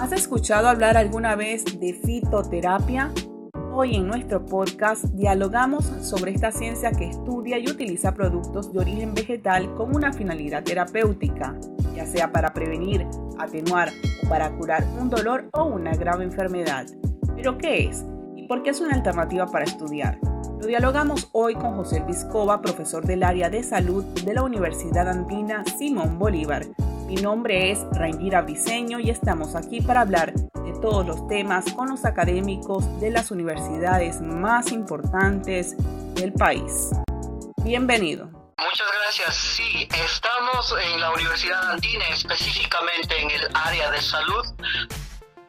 ¿Has escuchado hablar alguna vez de fitoterapia? Hoy en nuestro podcast dialogamos sobre esta ciencia que estudia y utiliza productos de origen vegetal con una finalidad terapéutica, ya sea para prevenir, atenuar o para curar un dolor o una grave enfermedad. ¿Pero qué es? ¿Y por qué es una alternativa para estudiar? Lo dialogamos hoy con José Viscova, profesor del área de salud de la Universidad Andina Simón Bolívar. Mi nombre es Rangira Briceño y estamos aquí para hablar todos los temas con los académicos de las universidades más importantes del país. Bienvenido. Muchas gracias. Sí, estamos en la Universidad Andina, específicamente en el área de salud,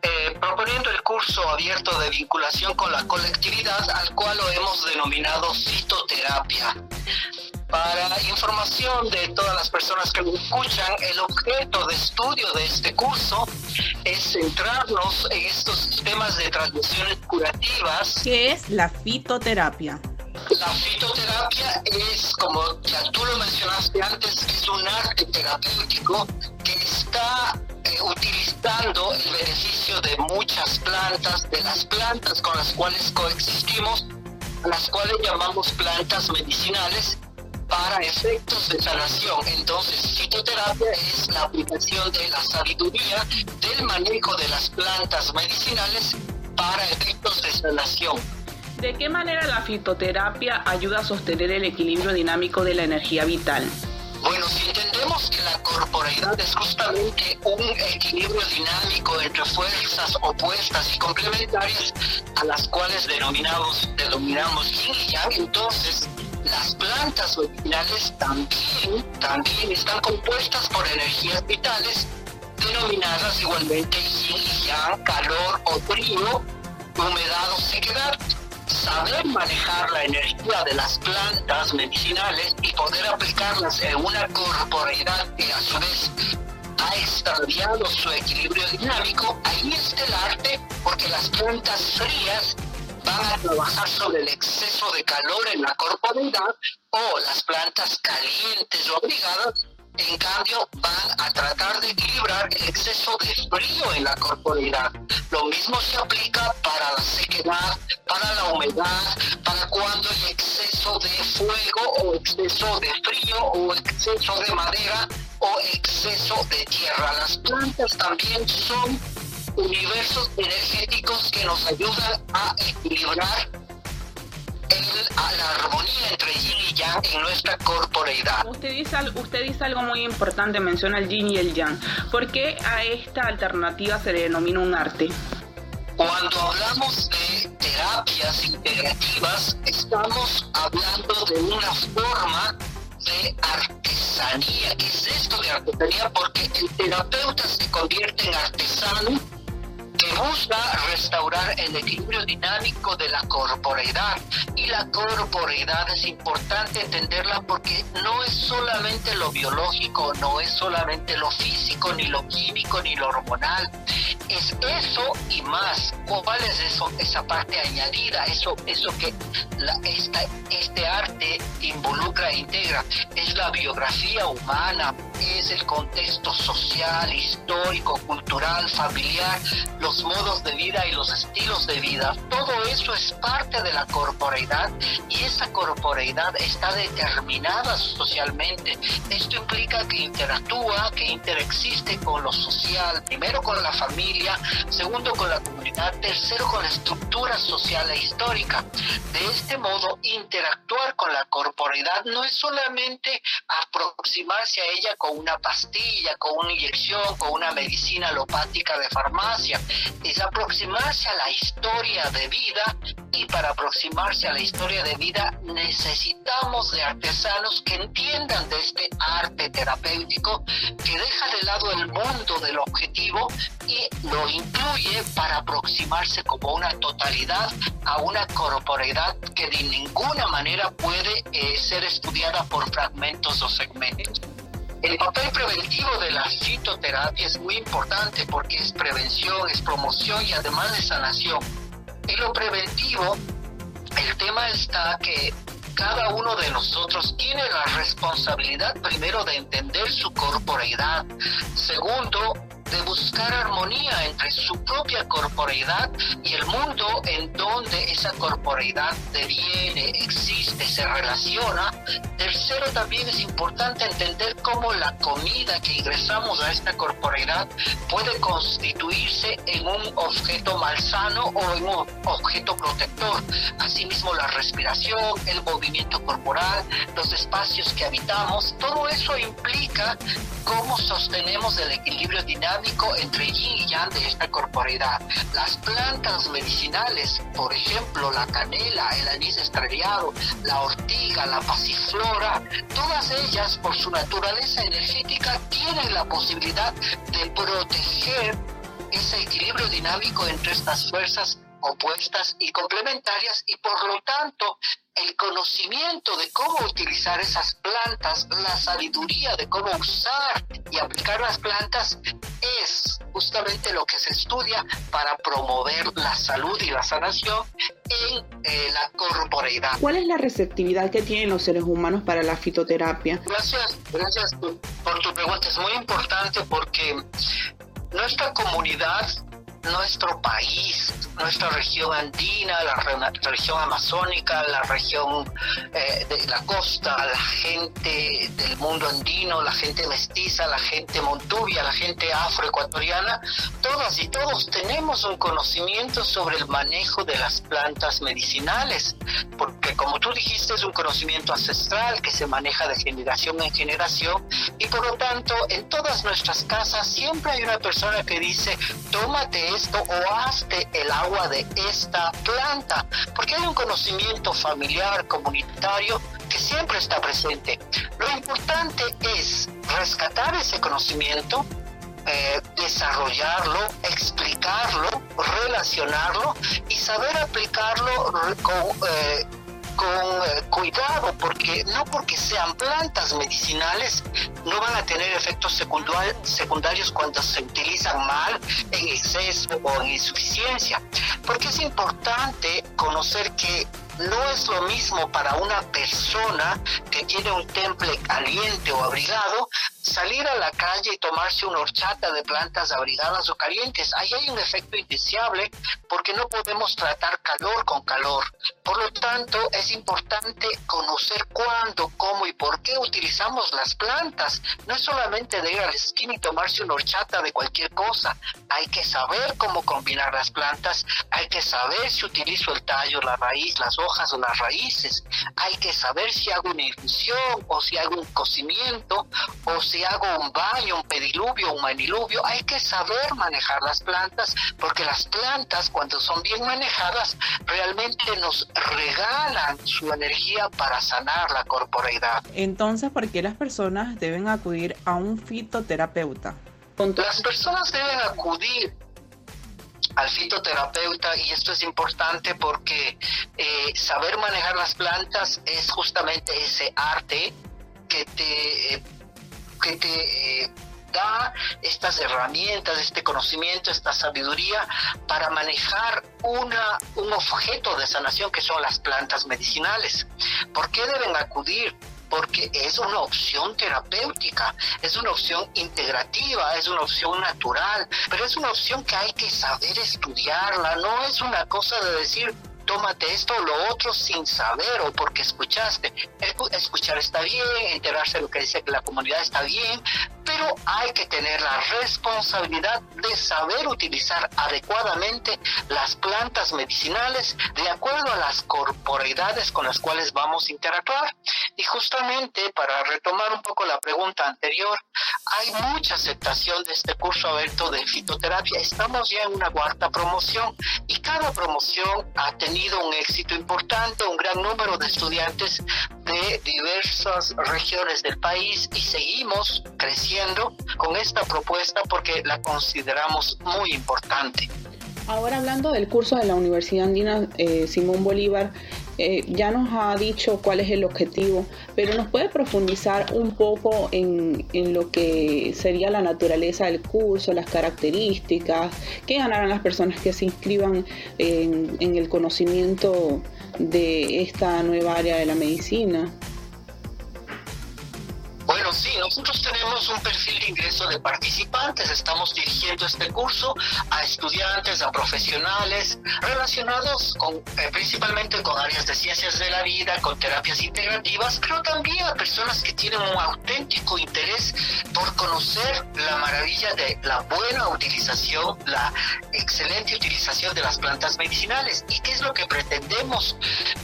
eh, proponiendo el curso abierto de vinculación con la colectividad, al cual lo hemos denominado citoterapia. Para información de todas las personas que lo escuchan, el objeto de estudio de este curso es centrarnos en estos temas de transmisiones curativas. ¿Qué es la fitoterapia? La fitoterapia es, como ya tú lo mencionaste antes, es un arte terapéutico que está eh, utilizando el beneficio de muchas plantas, de las plantas con las cuales coexistimos, las cuales llamamos plantas medicinales para efectos de sanación. Entonces, fitoterapia es la aplicación de la sabiduría del manejo de las plantas medicinales para efectos de sanación. ¿De qué manera la fitoterapia ayuda a sostener el equilibrio dinámico de la energía vital? Bueno, si entendemos que la corporeidad es justamente un equilibrio dinámico entre fuerzas opuestas y complementarias a las cuales denominamos, denominamos yin y yang, entonces las plantas originales también, también están compuestas por energías vitales denominadas igualmente yin calor o frío, humedad o sequedad. Saber manejar la energía de las plantas medicinales y poder aplicarlas en una corporeidad que a su vez ha extraviado su equilibrio dinámico, ahí está el arte, porque las plantas frías van a trabajar sobre el exceso de calor en la corporalidad o las plantas calientes o abrigadas, en cambio, van a tratar de equilibrar el exceso de frío en la corporalidad. Lo mismo se aplica para la sequedad, para la humedad, para cuando hay exceso de fuego o exceso de frío o exceso de madera o exceso de tierra. Las plantas también son universos energéticos que nos ayudan a equilibrar a la armonía entre yin y yang en nuestra corporeidad. Usted dice, usted dice algo muy importante, menciona el yin y el yang. ¿Por qué a esta alternativa se le denomina un arte? Cuando hablamos de terapias integrativas, estamos hablando de una forma de artesanía. ¿Qué es esto de artesanía? Porque el terapeuta se convierte en artesano busca restaurar el equilibrio dinámico de la corporeidad. Y la corporeidad es importante entenderla porque no es solamente lo biológico, no es solamente lo físico, ni lo químico, ni lo hormonal. Es eso y más. ¿Cuál es eso? Esa parte añadida, eso, eso que este arte involucra e integra. Es la biografía humana, es el contexto social, histórico, cultural, familiar, los modos de vida y los estilos de vida. Todo eso es parte de la corporeidad y esa corporeidad está determinada socialmente. Esto implica que interactúa, que interexiste con lo social, primero con la familia, segundo con la comunidad, tercero con la estructura social e histórica. De este modo, interactuar con la corporeidad no es solamente aproximarse a ella con una pastilla, con una inyección, con una medicina alopática de farmacia. Es aproximarse a la historia de vida y para aproximarse a la historia de vida necesitamos de artesanos que entiendan de este arte terapéutico, que deja de lado el mundo del objetivo y lo incluye para aproximarse como una totalidad a una corporeidad que de ninguna manera puede eh, ser estudiada por fragmentos o segmentos. El papel preventivo de la fitoterapia es muy importante porque es prevención, es promoción y además de sanación. En lo preventivo, el tema está que cada uno de nosotros tiene la responsabilidad primero de entender su corporeidad, segundo, de buscar armonía entre su propia corporeidad y el mundo en donde esa corporeidad deviene, existe, se relaciona. Tercero, también es importante entender cómo la comida que ingresamos a esta corporeidad puede constituirse en un objeto malsano o en un objeto protector. Asimismo, la respiración, el movimiento corporal, los espacios que habitamos, todo eso implica cómo sostenemos el equilibrio dinámico entre yin y yang de esta corporeidad. Las plantas medicinales, por ejemplo, la canela, el anís estrellado, la ortiga, la pasiflora, todas ellas por su naturaleza energética tienen la posibilidad de proteger ese equilibrio dinámico entre estas fuerzas opuestas y complementarias y por lo tanto el conocimiento de cómo utilizar esas plantas, la sabiduría de cómo usar y aplicar las plantas es justamente lo que se estudia para promover la salud y la sanación en eh, la corporeidad. ¿Cuál es la receptividad que tienen los seres humanos para la fitoterapia? Gracias, gracias por tu pregunta. Es muy importante porque nuestra comunidad nuestro país, nuestra región andina, la región amazónica, la región eh, de la costa, la gente del mundo andino, la gente mestiza, la gente montuvia, la gente afroecuatoriana, todas y todos tenemos un conocimiento sobre el manejo de las plantas medicinales, porque como tú dijiste es un conocimiento ancestral que se maneja de generación en generación y por lo tanto en todas nuestras casas siempre hay una persona que dice, tómate esto o hazte el agua de esta planta, porque hay un conocimiento familiar, comunitario, que siempre está presente. Lo importante es rescatar ese conocimiento, eh, desarrollarlo, explicarlo, relacionarlo y saber aplicarlo con... Eh, con eh, cuidado, porque no porque sean plantas medicinales no van a tener efectos secundarios cuando se utilizan mal, en exceso o en insuficiencia. Porque es importante conocer que no es lo mismo para una persona que tiene un temple caliente o abrigado salir a la calle y tomarse una horchata de plantas abrigadas o calientes. Ahí hay un efecto indeseable porque no podemos tratar calor con calor. Por lo tanto, es importante conocer cuándo, cómo y por qué utilizamos las plantas. No es solamente de ir al esquina y tomarse una horchata de cualquier cosa. Hay que saber cómo combinar las plantas, hay que saber si utilizo el tallo, la raíz, las hojas o las raíces. Hay que saber si hago una infusión o si hago un cocimiento o hago un baño, un pediluvio, un maniluvio, hay que saber manejar las plantas, porque las plantas cuando son bien manejadas realmente nos regalan su energía para sanar la corporeidad. Entonces, ¿por qué las personas deben acudir a un fitoterapeuta? Las personas deben acudir al fitoterapeuta y esto es importante porque eh, saber manejar las plantas es justamente ese arte que te eh, que te eh, da estas herramientas, este conocimiento, esta sabiduría para manejar una, un objeto de sanación que son las plantas medicinales. ¿Por qué deben acudir? porque es una opción terapéutica, es una opción integrativa, es una opción natural, pero es una opción que hay que saber estudiarla, no es una cosa de decir, tómate esto o lo otro sin saber o porque escuchaste. Escuchar está bien, enterarse de lo que dice que la comunidad está bien, pero hay que tener la responsabilidad de saber utilizar adecuadamente las plantas medicinales de acuerdo a las corporeidades con las cuales vamos a interactuar. Y justamente para retomar un poco la pregunta anterior, hay mucha aceptación de este curso abierto de fitoterapia. Estamos ya en una cuarta promoción y cada promoción ha tenido un éxito importante, un gran número de estudiantes de diversas regiones del país y seguimos creciendo con esta propuesta porque la consideramos muy importante. Ahora hablando del curso de la Universidad Andina eh, Simón Bolívar, eh, ya nos ha dicho cuál es el objetivo, pero nos puede profundizar un poco en, lo que sería la naturaleza del curso, las características, qué ganarán las personas que se inscriban en, en el conocimiento de esta nueva área de la medicina. Sí, nosotros tenemos un perfil de ingreso de participantes. Estamos dirigiendo este curso a estudiantes, a profesionales relacionados con, eh, principalmente con áreas de ciencias de la vida, con terapias integrativas, pero también a personas que tienen un auténtico interés conocer la maravilla de la buena utilización, la excelente utilización de las plantas medicinales. ¿Y qué es lo que pretendemos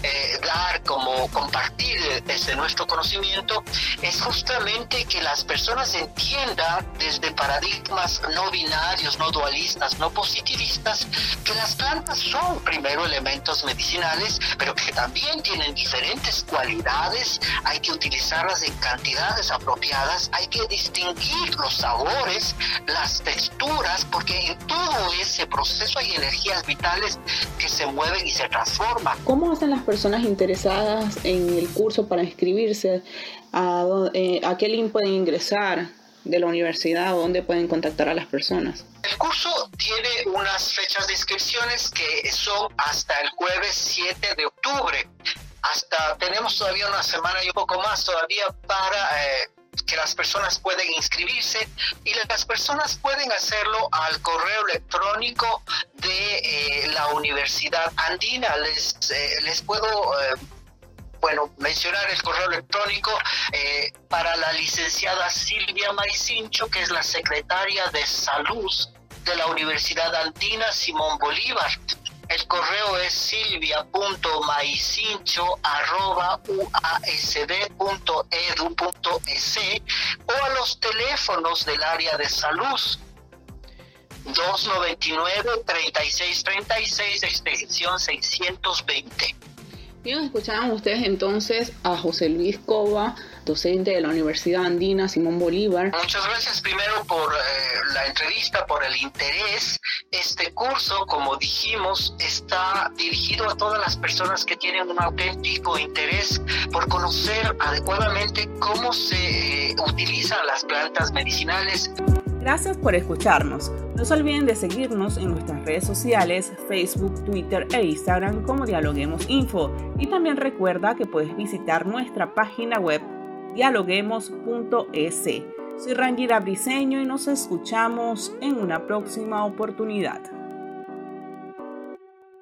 eh, dar como compartir desde nuestro conocimiento? Es justamente que las personas entiendan desde paradigmas no binarios, no dualistas, no positivistas, que las plantas son primero elementos medicinales, pero que también tienen diferentes cualidades, hay que utilizarlas en cantidades apropiadas, hay que distinguir los sabores, las texturas, porque en todo ese proceso hay energías vitales que se mueven y se transforman. ¿Cómo hacen las personas interesadas en el curso para inscribirse? ¿A, eh, a qué link pueden ingresar? de la universidad o dónde pueden contactar a las personas? El curso tiene unas fechas de inscripciones que son hasta el jueves 7 de octubre. Hasta tenemos todavía una semana y un poco más todavía para eh, que las personas pueden inscribirse y las personas pueden hacerlo al correo electrónico de eh, la Universidad Andina. Les, eh, les puedo bueno, mencionar el correo electrónico eh, para la licenciada Silvia Maicincho, que es la secretaria de Salud de la Universidad Andina Simón Bolívar. El correo es silvia.maicincho.uasd.edu.es o a los teléfonos del área de salud 299-3636, extensión 620. Bien, escuchaban ustedes entonces a José Luis Cova, docente de la Universidad Andina Simón Bolívar. Muchas gracias primero por eh, la entrevista, por el interés. Este curso, como dijimos, está dirigido a todas las personas que tienen un auténtico interés por conocer adecuadamente cómo se eh, utilizan las plantas medicinales. Gracias por escucharnos. No se olviden de seguirnos en nuestras redes sociales, Facebook, Twitter e Instagram como Dialoguemos Info. Y también recuerda que puedes visitar nuestra página web dialoguemos.es. Soy Rangira Briseño y nos escuchamos en una próxima oportunidad.